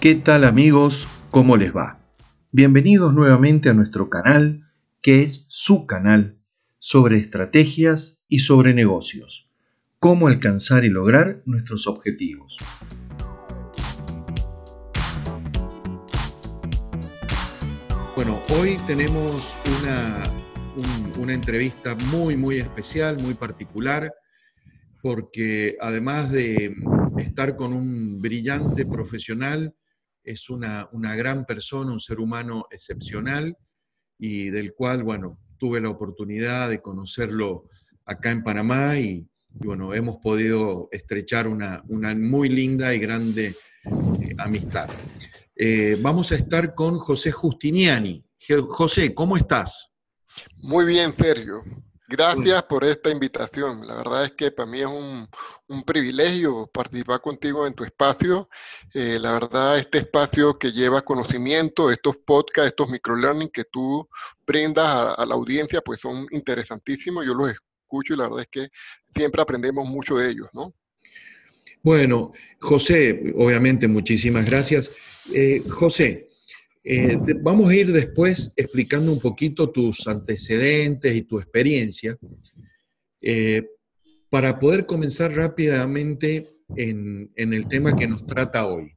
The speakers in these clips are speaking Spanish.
¿Qué tal amigos? ¿Cómo les va? Bienvenidos nuevamente a nuestro canal, que es su canal, sobre estrategias y sobre negocios. Cómo alcanzar y lograr nuestros objetivos. Bueno, hoy tenemos una, una entrevista muy, muy especial, muy particular, porque además de estar con un brillante profesional, es una, gran persona, un ser humano excepcional y del cual, bueno, tuve la oportunidad de conocerlo acá en Panamá y, bueno, hemos podido estrechar una, muy linda y grande eh, amistad. Eh, vamos a estar con José Justiniani. José, ¿cómo estás? Muy bien, Sergio. Gracias por esta invitación. La verdad es que para mí es un, privilegio participar contigo en tu espacio. Eh, la verdad, este espacio que lleva conocimiento, estos podcasts, estos microlearning que tú brindas a, la audiencia, pues son interesantísimos. Yo los escucho y la verdad es que siempre aprendemos mucho de ellos, ¿no? Bueno, José, obviamente muchísimas gracias. Eh, José, eh, vamos a ir después explicando un poquito tus antecedentes y tu experiencia eh, para poder comenzar rápidamente en, el tema que nos trata hoy.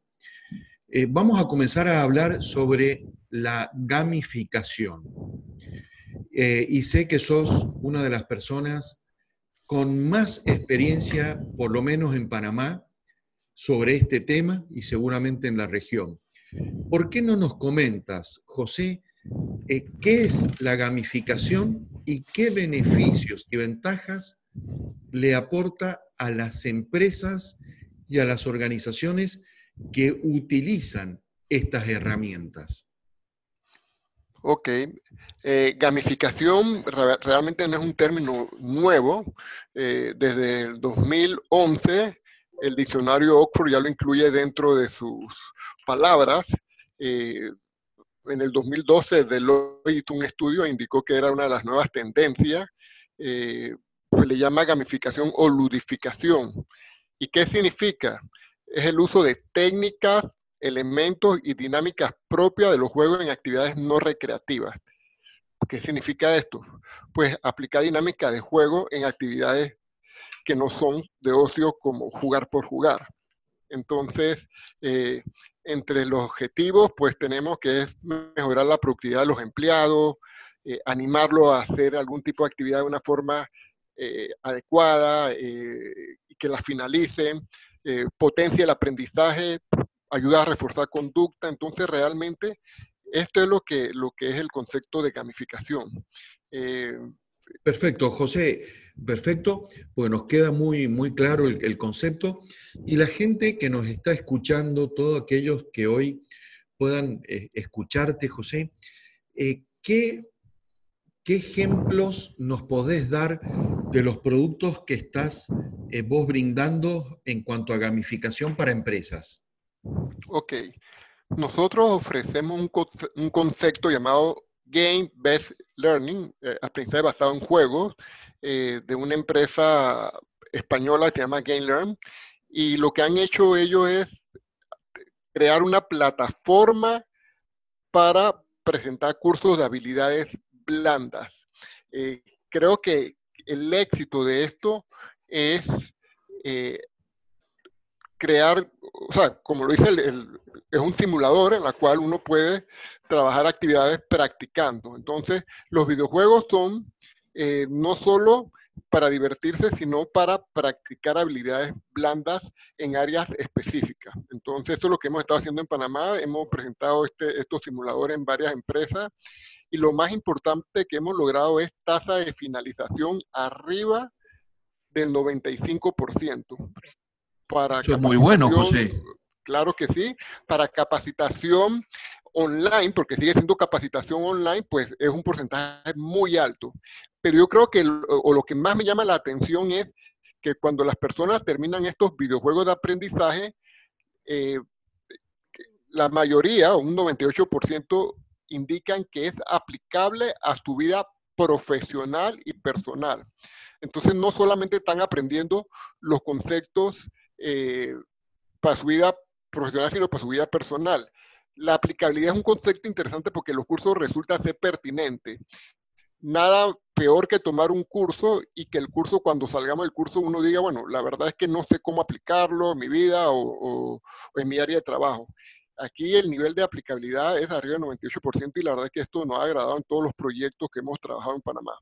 Eh, vamos a comenzar a hablar sobre la gamificación. y sé que sos una de las personas con más experiencia, por lo menos en Panamá, sobre este tema y seguramente en la región. ¿Por qué no nos comentas, José, eh, qué es la gamificación y qué beneficios y ventajas le aporta a las empresas y a las organizaciones que utilizan estas herramientas? Ok. Eh, gamificación realmente no es un término nuevo. Eh, desde el 2011 el diccionario Oxford ya lo incluye dentro de sus palabras. Eh, en el 2012 Deloitte un estudio e indicó que era una de las nuevas tendencias. Eh, se le llama gamificación o ludificación. ¿Y qué significa? Es el uso de técnicas, elementos y dinámicas propias de los juegos en actividades no recreativas. ¿Qué significa esto? Pues aplicar dinámica de juego en actividades que no son de ocio como jugar por jugar. Entonces, eh, entre los objetivos, pues tenemos que es mejorar la productividad de los empleados, eh, animarlo a hacer algún tipo de actividad de una forma eh, adecuada y que la finalicen, potencia el aprendizaje, ayuda a reforzar conducta. Entonces, realmente, esto es lo que, lo que es el concepto de gamificación. Perfecto, José, perfecto, pues nos queda muy, muy claro el, concepto. Y la gente que nos está escuchando, todos aquellos que hoy puedan eh, escucharte, José, eh, ¿qué, ¿qué, ejemplos nos podés dar de los productos que estás eh, vos brindando en cuanto a gamificación para empresas? Ok, nosotros ofrecemos un, un concepto llamado Game Based Learning, eh, aprendizaje basado en juegos, eh, de una empresa española que se llama GameLearn. Y lo que han hecho ellos es crear una plataforma para presentar cursos de habilidades blandas. Eh, creo que el éxito de esto es crear, o sea, como lo dice el, es un simulador en la cual uno puede trabajar actividades practicando. Entonces, los videojuegos son eh, no solo para divertirse, sino para practicar habilidades blandas en áreas específicas. Entonces, eso es lo que hemos estado haciendo en Panamá. Hemos presentado este, estos simuladores en varias empresas y lo más importante que hemos logrado es tasa de finalización arriba del 95%. Para eso es muy bueno, José. Claro que sí, para capacitación online, porque sigue siendo capacitación online, pues es un porcentaje muy alto. Pero yo creo que o lo que más me llama la atención es que cuando las personas terminan estos videojuegos de aprendizaje, eh, la mayoría, un 98%, indican que es aplicable a su vida profesional y personal. Entonces, no solamente están aprendiendo los conceptos eh, para su vida profesional, sino para su vida personal. La aplicabilidad es un concepto interesante porque los cursos resultan ser pertinentes. Nada peor que tomar un curso y que el curso, cuando salgamos del curso, uno diga, bueno, la verdad es que no sé cómo aplicarlo en mi vida o, en mi área de trabajo. Aquí el nivel de aplicabilidad es arriba del 98% y la verdad es que esto nos ha agradado en todos los proyectos que hemos trabajado en Panamá.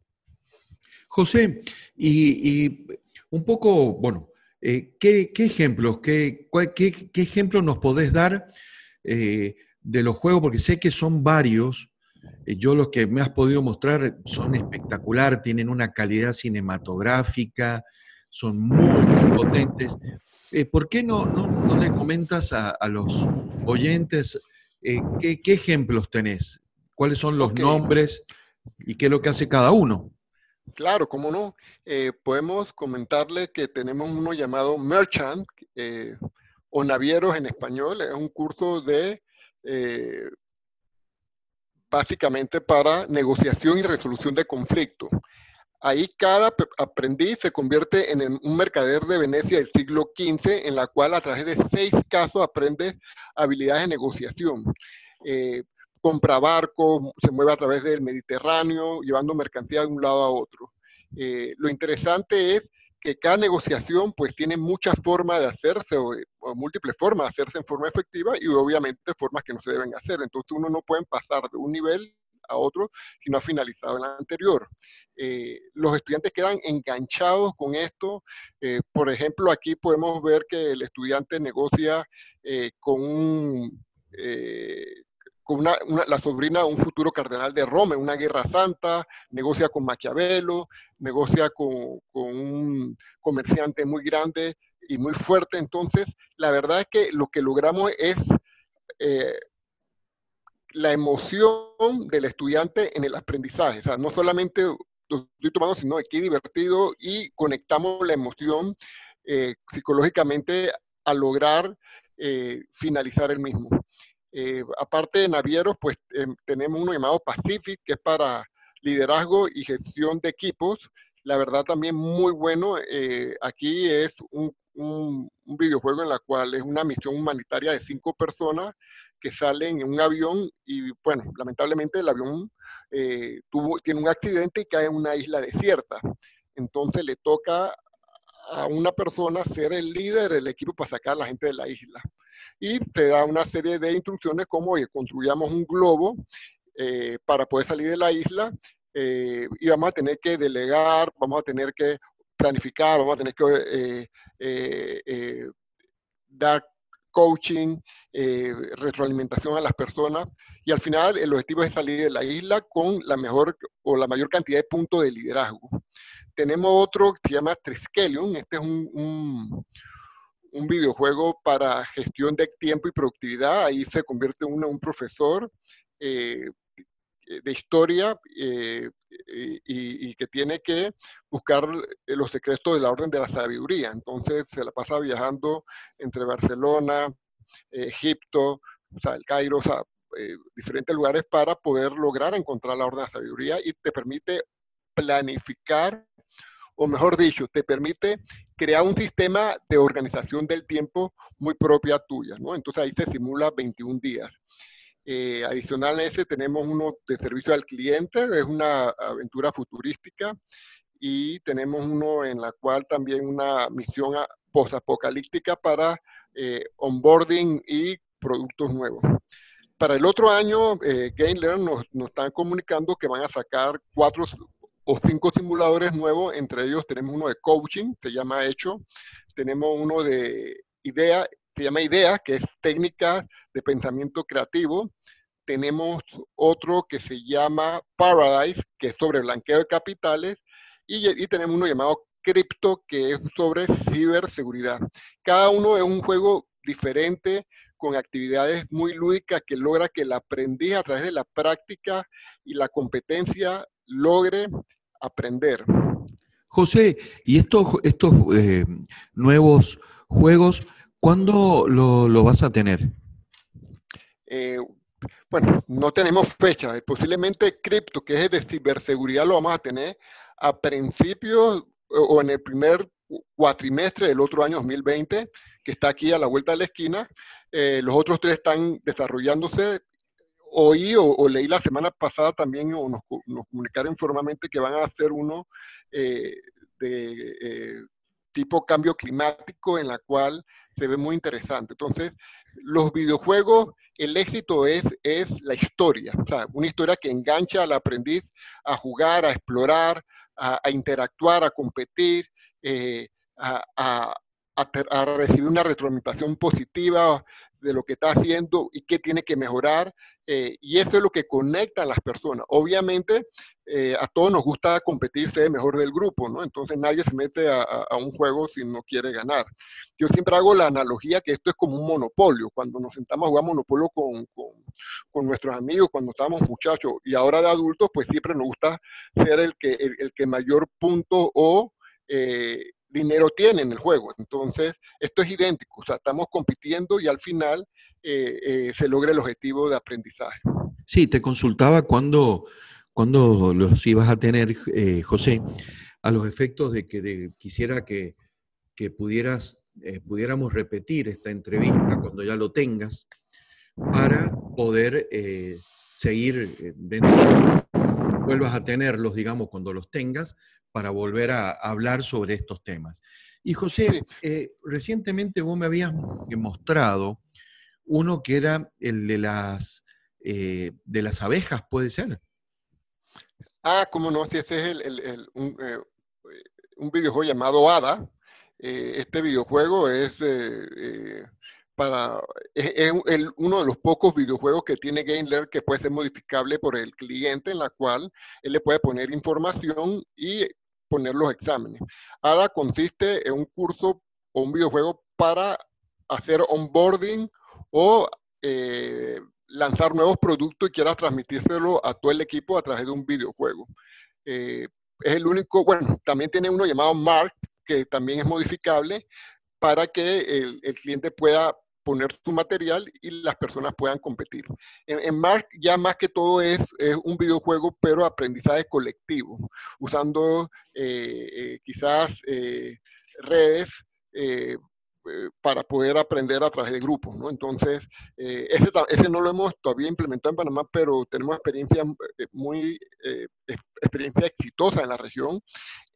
José, y, un poco, bueno, eh, ¿qué, ejemplos, qué, qué, ejemplos nos podés dar eh, de los juegos? Porque sé que son varios eh, yo los que me has podido mostrar son espectacular, tienen una calidad cinematográfica, son muy, potentes. Eh, ¿Por qué no, no, le comentas a, los oyentes ¿qué, ejemplos tenés? ¿Cuáles son los nombres y qué es lo que hace cada uno? Claro, cómo no. podemos comentarle que tenemos uno llamado Merchant o Navieros en español. Es un curso de básicamente para negociación y resolución de conflictos. Ahí cada aprendiz se convierte en un mercader de Venecia del siglo XV, en la cual a través de seis casos aprende habilidades de negociación. Eh, compra barcos, se mueve a través del Mediterráneo, llevando mercancía de un lado a otro. Eh, lo interesante es que cada negociación pues tiene muchas formas de hacerse o, múltiples formas de hacerse en forma efectiva y obviamente formas que no se deben hacer. Entonces uno no puede pasar de un nivel a otro si no ha finalizado el anterior. Eh, los estudiantes quedan enganchados con esto. Eh, por ejemplo, aquí podemos ver que el estudiante negocia con un con la sobrina un futuro cardenal de Roma una guerra santa, negocia con Maquiavelo, negocia con, un comerciante muy grande y muy fuerte. Entonces, la verdad es que lo que logramos es eh, la emoción del estudiante en el aprendizaje. O sea, no solamente lo estoy tomando, sino que divertido y conectamos la emoción eh, psicológicamente a lograr eh, finalizar el mismo. Eh, aparte de navieros, pues em, tenemos uno llamado Pacific, que es para liderazgo y gestión de equipos. La verdad también muy bueno. Eh, aquí es un, videojuego en la cual es una misión humanitaria de cinco personas que salen en un avión y bueno, lamentablemente el avión eh, tuvo, tiene un accidente y cae en una isla desierta. Entonces le toca a una persona ser el líder del equipo para sacar a la gente de la isla. Y te da una serie de instrucciones como, que construyamos un globo eh, para poder salir de la isla eh, y vamos a tener que delegar, vamos a tener que planificar, vamos a tener que eh, dar coaching, retroalimentación a las personas y al final el objetivo es salir de la isla con la mejor o la mayor cantidad de puntos de liderazgo tenemos otro que se llama Triskelion. Este es un, un, videojuego para gestión de tiempo y productividad. Ahí se convierte en un profesor eh, de historia eh, y, que tiene que buscar los secretos de la orden de la sabiduría. Entonces se la pasa viajando entre Barcelona, Egipto, o el Cairo, eh, diferentes lugares para poder lograr encontrar la orden de la sabiduría y te permite planificar o mejor dicho, te permite crear un sistema de organización del tiempo muy propia tuya. Entonces ahí se simula 21 días. Eh, adicional a ese tenemos uno de servicio al cliente, es una aventura futurística, y tenemos uno en la cual también una misión post-apocalíptica para eh, onboarding y productos nuevos. Para el otro año, eh, nos, nos, están comunicando que van a sacar cuatro o cinco simuladores nuevos, entre ellos tenemos uno de coaching, se llama Hecho, tenemos uno de idea, se llama Idea, que es técnica de pensamiento creativo, tenemos otro que se llama Paradise, que es sobre blanqueo de capitales, y, y tenemos uno llamado Crypto, que es sobre ciberseguridad. Cada uno es un juego diferente, con actividades muy lúdicas que logra que el aprendiz a través de la práctica y la competencia logre aprender. José, ¿y estos, estos eh, nuevos juegos, cuándo lo, vas a tener? Eh, bueno, no tenemos fecha. Posiblemente cripto, que es de ciberseguridad, lo vamos a tener a principios o en el primer cuatrimestre del otro año 2020, que está aquí a la vuelta de la esquina. Eh, los otros tres están desarrollándose. Oí o, leí la semana pasada también, o nos, comunicaron informalmente que van a hacer uno eh, de tipo cambio climático en la cual se ve muy interesante. Entonces, los videojuegos, el éxito es, es la historia, una historia que engancha al aprendiz a jugar, a explorar, a, interactuar, a competir, eh, a, a, recibir una retroalimentación positiva de lo que está haciendo y qué tiene que mejorar. Eh, y eso es lo que conecta a las personas. Obviamente, eh, a todos nos gusta competir, ser mejor del grupo, ¿no? Entonces nadie se mete a, un juego si no quiere ganar. Yo siempre hago la analogía que esto es como un monopolio. Cuando nos sentamos a jugar monopolio con, con, nuestros amigos, cuando estábamos muchachos y ahora de adultos, pues siempre nos gusta ser el que, el, que mayor punto o... Eh, dinero tiene en el juego. Entonces, esto es idéntico, o sea, estamos compitiendo y al final eh, eh, se logra el objetivo de aprendizaje. Sí, te consultaba cuando, cuando los ibas a tener, eh, José, a los efectos de que quisiera que, pudieras, pudiéramos repetir esta entrevista cuando ya lo tengas para poder seguir dentro, vuelvas a tenerlos, digamos, cuando los tengas, para volver a hablar sobre estos temas. Y José, eh, recientemente vos me habías mostrado uno que era el de las, eh, de las abejas, ¿puede ser? Ah, cómo no, si este es el, un, eh, un, videojuego llamado Ada. este videojuego es para es, uno de los pocos videojuegos que tiene GameLear que puede ser modificable por el cliente, en la cual él le puede poner información y poner los exámenes. ADA consiste en un curso o un videojuego para hacer onboarding o eh, lanzar nuevos productos y quieras transmitírselo a todo el equipo a través de un videojuego. Eh, es el único, bueno, también tiene uno llamado Mark, que también es modificable para que el, el cliente pueda poner su material y las personas puedan competir. En, Mark ya más que todo es, un videojuego, pero aprendizaje colectivo, usando eh, eh, quizás eh, redes para poder aprender a través de grupos. Entonces, ese, no lo hemos todavía implementado en Panamá, pero tenemos experiencia muy, experiencia exitosa en la región,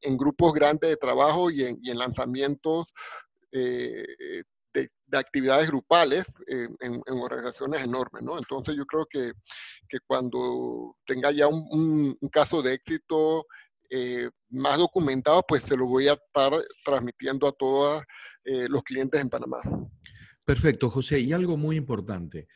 en grupos grandes de trabajo y en lanzamientos de, actividades grupales eh, en, organizaciones enormes, ¿no? Entonces yo creo que, que cuando tenga ya un, caso de éxito eh, más documentado, pues se lo voy a estar transmitiendo a todos eh, los clientes en Panamá. Perfecto, José. Y algo muy importante.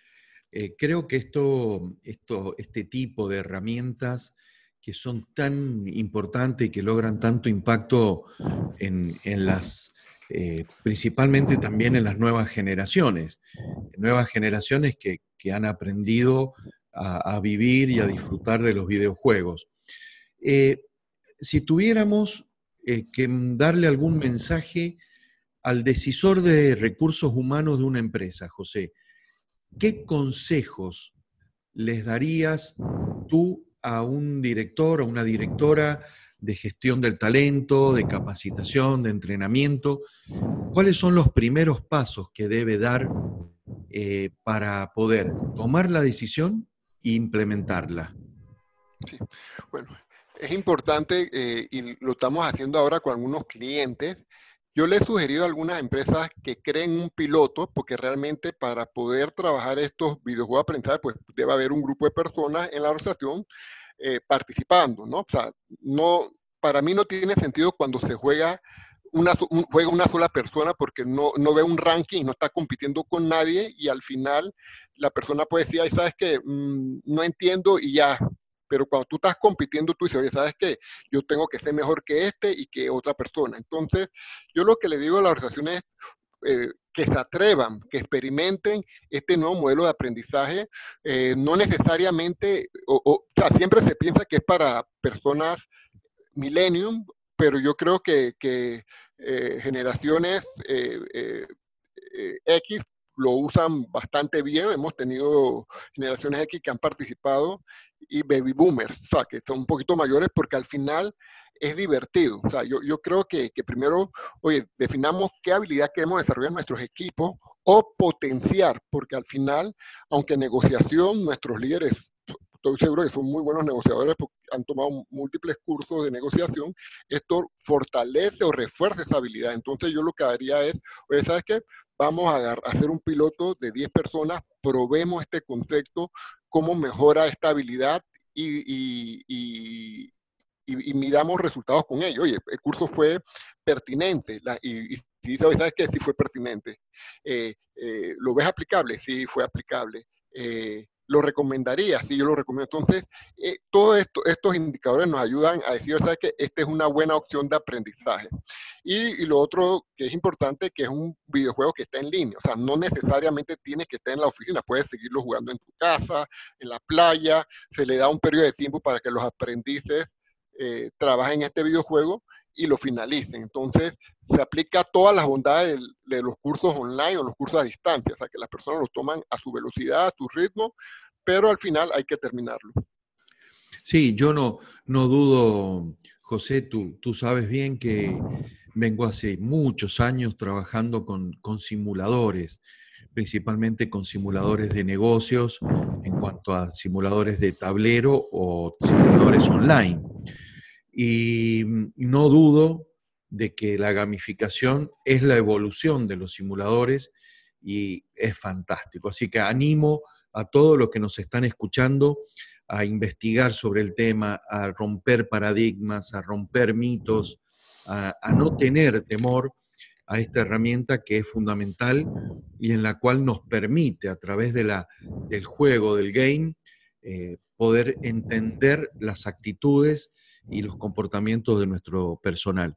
creo que esto, esto, este tipo de herramientas que son tan importantes y que logran tanto impacto en, en las eh, principalmente también en las nuevas generaciones, nuevas generaciones que, han aprendido a, vivir y a disfrutar de los videojuegos. Eh, si tuviéramos eh, que darle algún mensaje al decisor de recursos humanos de una empresa, José, ¿qué consejos les darías tú a un director o una directora de gestión del talento, de capacitación, de entrenamiento. ¿Cuáles son los primeros pasos que debe dar eh, para poder tomar la decisión e implementarla? Sí, bueno, es importante eh, y lo estamos haciendo ahora con algunos clientes. Yo le he sugerido a algunas empresas que creen un piloto, porque realmente para poder trabajar estos videojuegos pues debe haber un grupo de personas en la organización eh, participando, ¿no? O sea, no, para mí no tiene sentido cuando se juega una, juega una sola persona porque no, no ve un ranking, no está compitiendo con nadie y al final la persona puede decir, ay, sabes que mm, no entiendo y ya. Pero cuando tú estás compitiendo, tú dices, oye, sabes que yo tengo que ser mejor que este y que otra persona. Entonces, yo lo que le digo a las organizaciones es eh, que se atrevan, que experimenten este nuevo modelo de aprendizaje. Eh, no necesariamente, o, sea, siempre se piensa que es para personas millennium, pero yo creo que, que eh, generaciones eh, X lo usan bastante bien. Hemos tenido generaciones X que han participado y baby boomers, o sea, que son un poquito mayores porque al final es divertido. O sea, yo, yo creo que, que, primero, oye, definamos qué habilidad queremos desarrollar en nuestros equipos o potenciar, porque al final, aunque negociación, nuestros líderes estoy seguro que son muy buenos negociadores porque han tomado múltiples cursos de negociación, esto fortalece o refuerza esa habilidad. Entonces yo lo que haría es, ¿sabes qué? Vamos a hacer un piloto de 10 personas, probemos este concepto, cómo mejora esta habilidad y, y, miramos resultados con ello. Oye, el curso fue pertinente y, y ¿sabes qué? Sí fue pertinente. Eh, eh, ¿Lo ves aplicable? Sí, fue aplicable. Eh, lo recomendaría, sí, yo lo recomiendo. Entonces, eh, todos esto, estos indicadores nos ayudan a decir, ¿sabes que Esta es una buena opción de aprendizaje. Y, lo otro que es importante, que es un videojuego que está en línea, o sea, no necesariamente tienes que estar en la oficina, puedes seguirlo jugando en tu casa, en la playa, se le da un periodo de tiempo para que los aprendices eh, trabajen en este videojuego y lo finalicen. Entonces, se aplica todas las bondades de, los cursos online o los cursos a distancia, o sea, que las personas los toman a su velocidad, a su ritmo, pero al final hay que terminarlo. Sí, yo no, no dudo, José, tú, tú sabes bien que vengo hace muchos años trabajando con, con simuladores, principalmente con simuladores de negocios en cuanto a simuladores de tablero o simuladores online. Y no dudo de que la gamificación es la evolución de los simuladores y es fantástico. Así que animo a todos los que nos están escuchando a investigar sobre el tema, a romper paradigmas, a romper mitos, a, no tener temor a esta herramienta que es fundamental y en la cual nos permite a través de la, del juego, del game, eh, poder entender las actitudes y los comportamientos de nuestro personal.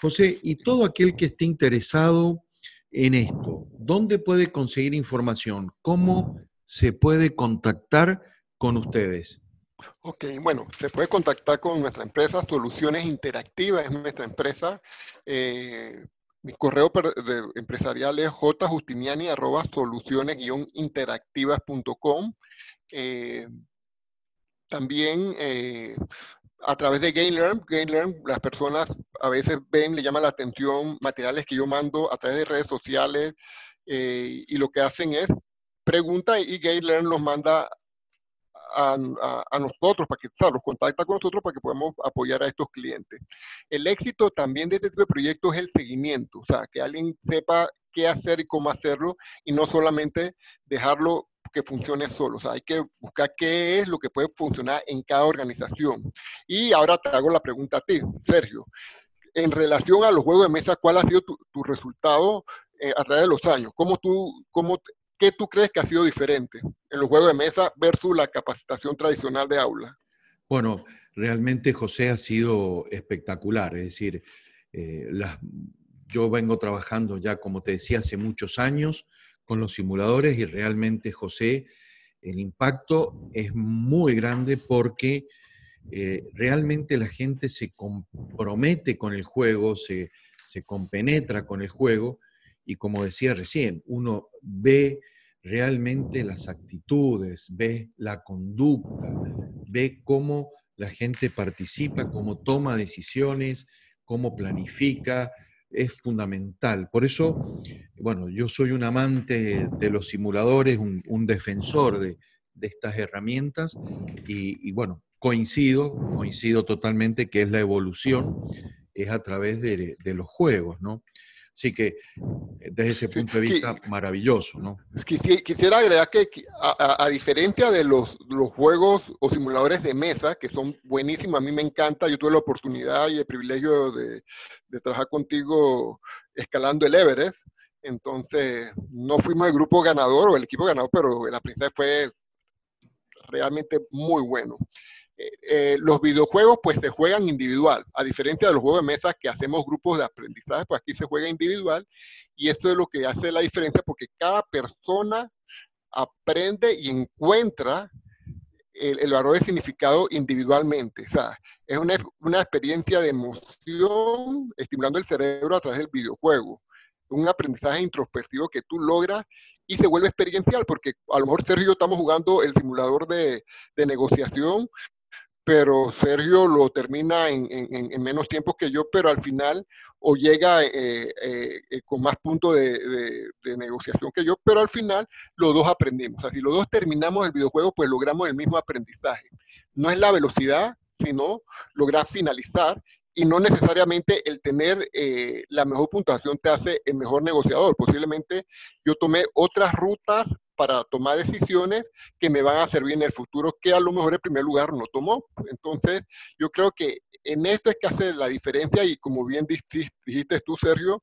José, y todo aquel que esté interesado en esto, ¿dónde puede conseguir información? ¿Cómo se puede contactar con ustedes? Ok, bueno, se puede contactar con nuestra empresa Soluciones Interactivas, es nuestra empresa. Eh, mi correo empresarial es jjustiniani soluciones-interactivas.com. Eh, también eh, a través de GainLearn. GainLearn, las personas a veces ven, le llama la atención materiales que yo mando a través de redes sociales eh, y lo que hacen es pregunta y GainLearn los manda a, nosotros, para que, o los contacta con nosotros para que podamos apoyar a estos clientes. El éxito también de este tipo de proyectos es el seguimiento, o sea, que alguien sepa qué hacer y cómo hacerlo y no solamente dejarlo que funcione solo. O sea, hay que buscar qué es lo que puede funcionar en cada organización. Y ahora te hago la pregunta a ti, Sergio. En relación a los juegos de mesa, ¿cuál ha sido tu, resultado eh, a través de los años? ¿Cómo tú, cómo, ¿Qué tú crees que ha sido diferente en los juegos de mesa versus la capacitación tradicional de aula? Bueno, realmente José ha sido espectacular. Es decir, eh, yo vengo trabajando ya, como te decía, hace muchos años con los simuladores y realmente, José, el impacto es muy grande porque eh, realmente la gente se compromete con el juego, se, se compenetra con el juego y como decía recién, uno ve realmente las actitudes, ve la conducta, ve cómo la gente participa, cómo toma decisiones, cómo planifica, es fundamental. Por eso, bueno, yo soy un amante de los simuladores, un, defensor de, estas herramientas y, bueno, coincido, coincido totalmente que es la evolución, es a través de, de los juegos, ¿no? Así que eh, desde ese punto de vista, maravilloso, ¿no? Quisiera agregar que a, diferencia de los, los, juegos o simuladores de mesa, que son buenísimos, a mí me encanta, yo tuve la oportunidad y el privilegio de, de trabajar contigo escalando el Everest, entonces no fuimos el grupo ganador o el equipo ganador, pero el aprendizaje fue realmente muy bueno. Eh, los videojuegos pues se juegan individual, a diferencia de los juegos de mesa que hacemos grupos de aprendizaje, pues aquí se juega individual. Y esto es lo que hace la diferencia porque cada persona aprende y encuentra el, valor de significado individualmente. O sea, es una, experiencia de emoción estimulando el cerebro a través del videojuego. Un aprendizaje introspectivo que tú logras y se vuelve experiencial, porque a lo mejor Sergio y yo estamos jugando el simulador de negociación pero Sergio lo termina en, menos tiempo que yo, pero al final o llega eh, eh, eh, con más puntos de, negociación que yo, pero al final los dos aprendimos. Si los dos terminamos el videojuego, pues logramos el mismo aprendizaje. No es la velocidad, sino lograr finalizar y no necesariamente el tener la mejor puntuación te hace el mejor negociador. Posiblemente yo tomé otras rutas para tomar decisiones que me van a servir en el futuro, que a lo mejor en primer lugar no tomó. Entonces, yo creo que en esto es que hace la diferencia y como bien dijiste tú, Sergio,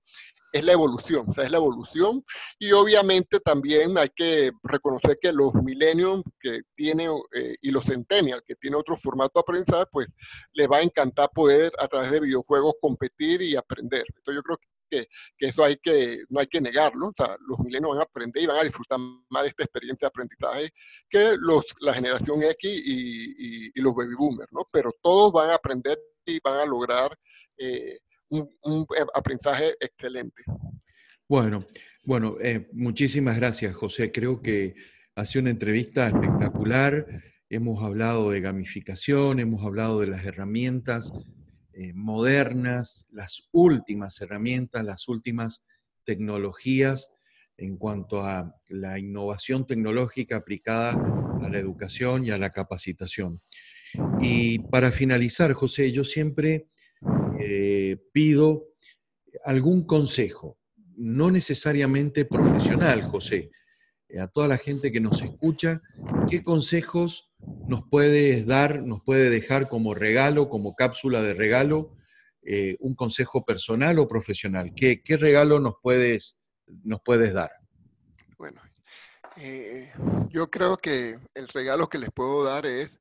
es la evolución, o sea, es la evolución. Y obviamente también hay que reconocer que los millennials que tienen eh, y los centennials que tienen otro formato de aprendizaje, pues les va a encantar poder a través de videojuegos competir y aprender. Entonces yo creo que que, eso no hay que negarlo. O sea, los milenios van a aprender y van a disfrutar más de esta experiencia de aprendizaje que la generación X y, los baby boomers, ¿no? Pero todos van a aprender y van a lograr eh, un, aprendizaje excelente. Bueno, bueno, eh, muchísimas gracias, José. Creo que ha sido una entrevista espectacular. Hemos hablado de gamificación, hemos hablado de las herramientas eh, modernas, las últimas herramientas, las últimas tecnologías en cuanto a la innovación tecnológica aplicada a la educación y a la capacitación. Y para finalizar, José, yo siempre eh, pido algún consejo, no necesariamente profesional, José, a toda la gente que nos escucha, ¿qué consejos nos puedes dar, nos puede dejar como regalo, como cápsula de regalo, eh, un consejo personal o profesional? ¿Qué, regalo nos puedes, nos puedes dar? Bueno, eh, yo creo que el regalo que les puedo dar es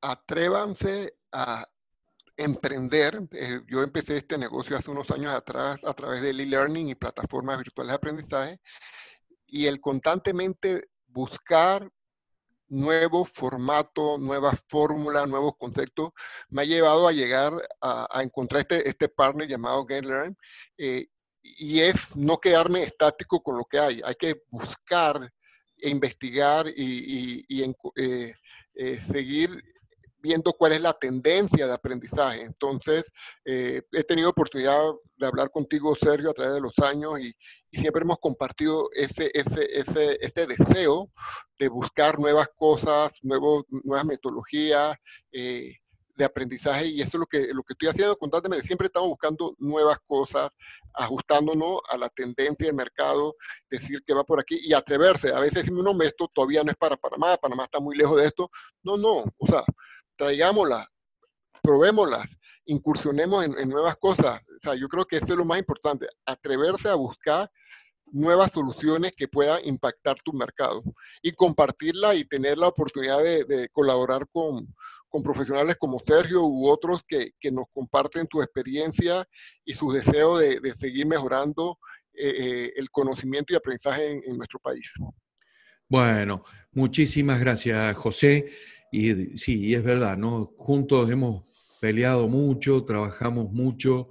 atrévanse a emprender. yo empecé este negocio hace unos años atrás a través del e-learning y plataformas virtuales de aprendizaje y el constantemente buscar nuevos formatos, nuevas fórmulas, nuevos conceptos, me ha llevado a llegar a, encontrar este, este partner llamado GetLearn. Eh, y es no quedarme estático con lo que hay, hay que buscar e investigar y, eh, eh, seguir viendo cuál es la tendencia de aprendizaje. Entonces, eh, he tenido oportunidad de hablar contigo, Sergio, a través de los años y, siempre hemos compartido ese, ese, ese, este deseo de buscar nuevas cosas, nuevos, nuevas metodologías. Eh, de aprendizaje y eso es lo que, lo que estoy haciendo constantemente. Siempre estamos buscando nuevas cosas, ajustándonos a la tendencia del mercado, decir que va por aquí y atreverse. A veces decimos, no, esto todavía no es para Panamá, Panamá está muy lejos de esto. No, no, o sea, traigámoslas, probémoslas, incursionemos en, nuevas cosas. O sea, yo creo que eso es lo más importante, atreverse a buscar nuevas soluciones que puedan impactar tu mercado y compartirla y tener la oportunidad de, colaborar con, profesionales como Sergio u otros que, nos comparten su experiencia y su deseo de, seguir mejorando eh, eh, el conocimiento y aprendizaje en, en nuestro país. Bueno, muchísimas gracias, José. Y sí, es verdad, ¿no? Juntos hemos peleado mucho, trabajamos mucho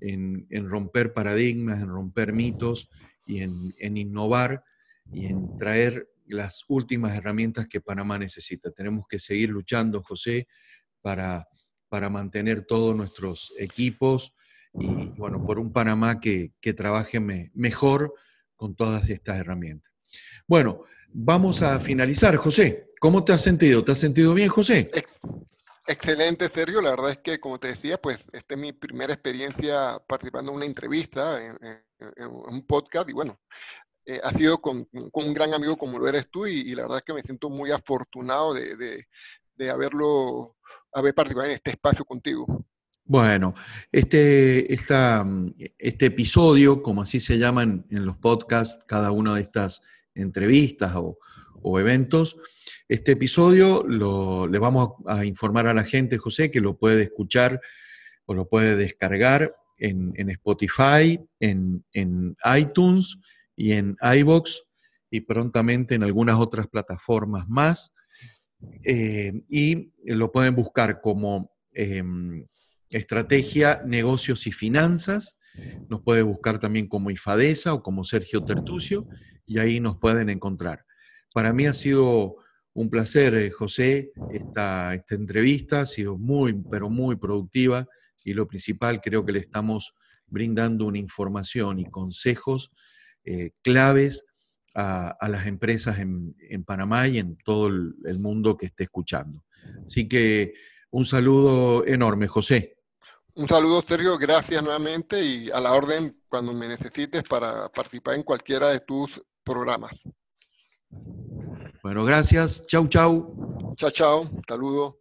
en, romper paradigmas, en romper mitos y en, innovar y en traer las últimas herramientas que Panamá necesita. Tenemos que seguir luchando, José, para, para mantener todos nuestros equipos y, bueno, por un Panamá que, que trabaje mejor con todas estas herramientas. Bueno, vamos a finalizar, José. ¿Cómo te has sentido? ¿Te has sentido bien, José? Excelente, Sergio. La verdad es que, como te decía, pues esta es mi primera experiencia participando en una entrevista, en, un podcast, y bueno, eh, ha sido con, un gran amigo como lo eres tú, y, la verdad es que me siento muy afortunado de, haberlo, haber participado en este espacio contigo. Bueno, este, este episodio, como así se llaman en los podcasts, cada una de estas entrevistas o, eventos, este episodio le vamos a informar a la gente, José, que lo puede escuchar o lo puede descargar en, Spotify, en, iTunes y en iBox y prontamente en algunas otras plataformas más. Eh, y lo pueden buscar como em, Estrategia, Negocios y Finanzas. Nos puede buscar también como IFADESA o como Sergio Tertucio y ahí nos pueden encontrar. Para mí ha sido un placer, eh, José, esta, esta entrevista ha sido muy, pero muy productiva y lo principal creo que le estamos brindando una información y consejos eh, claves a, las empresas en, Panamá y en todo el mundo que esté escuchando. Así que un saludo enorme, José. Un saludo, Sergio. Gracias nuevamente y a la orden cuando me necesites para participar en cualquiera de tus programas. Bueno, gracias. Chau, chau. Chao, chao. Saludos.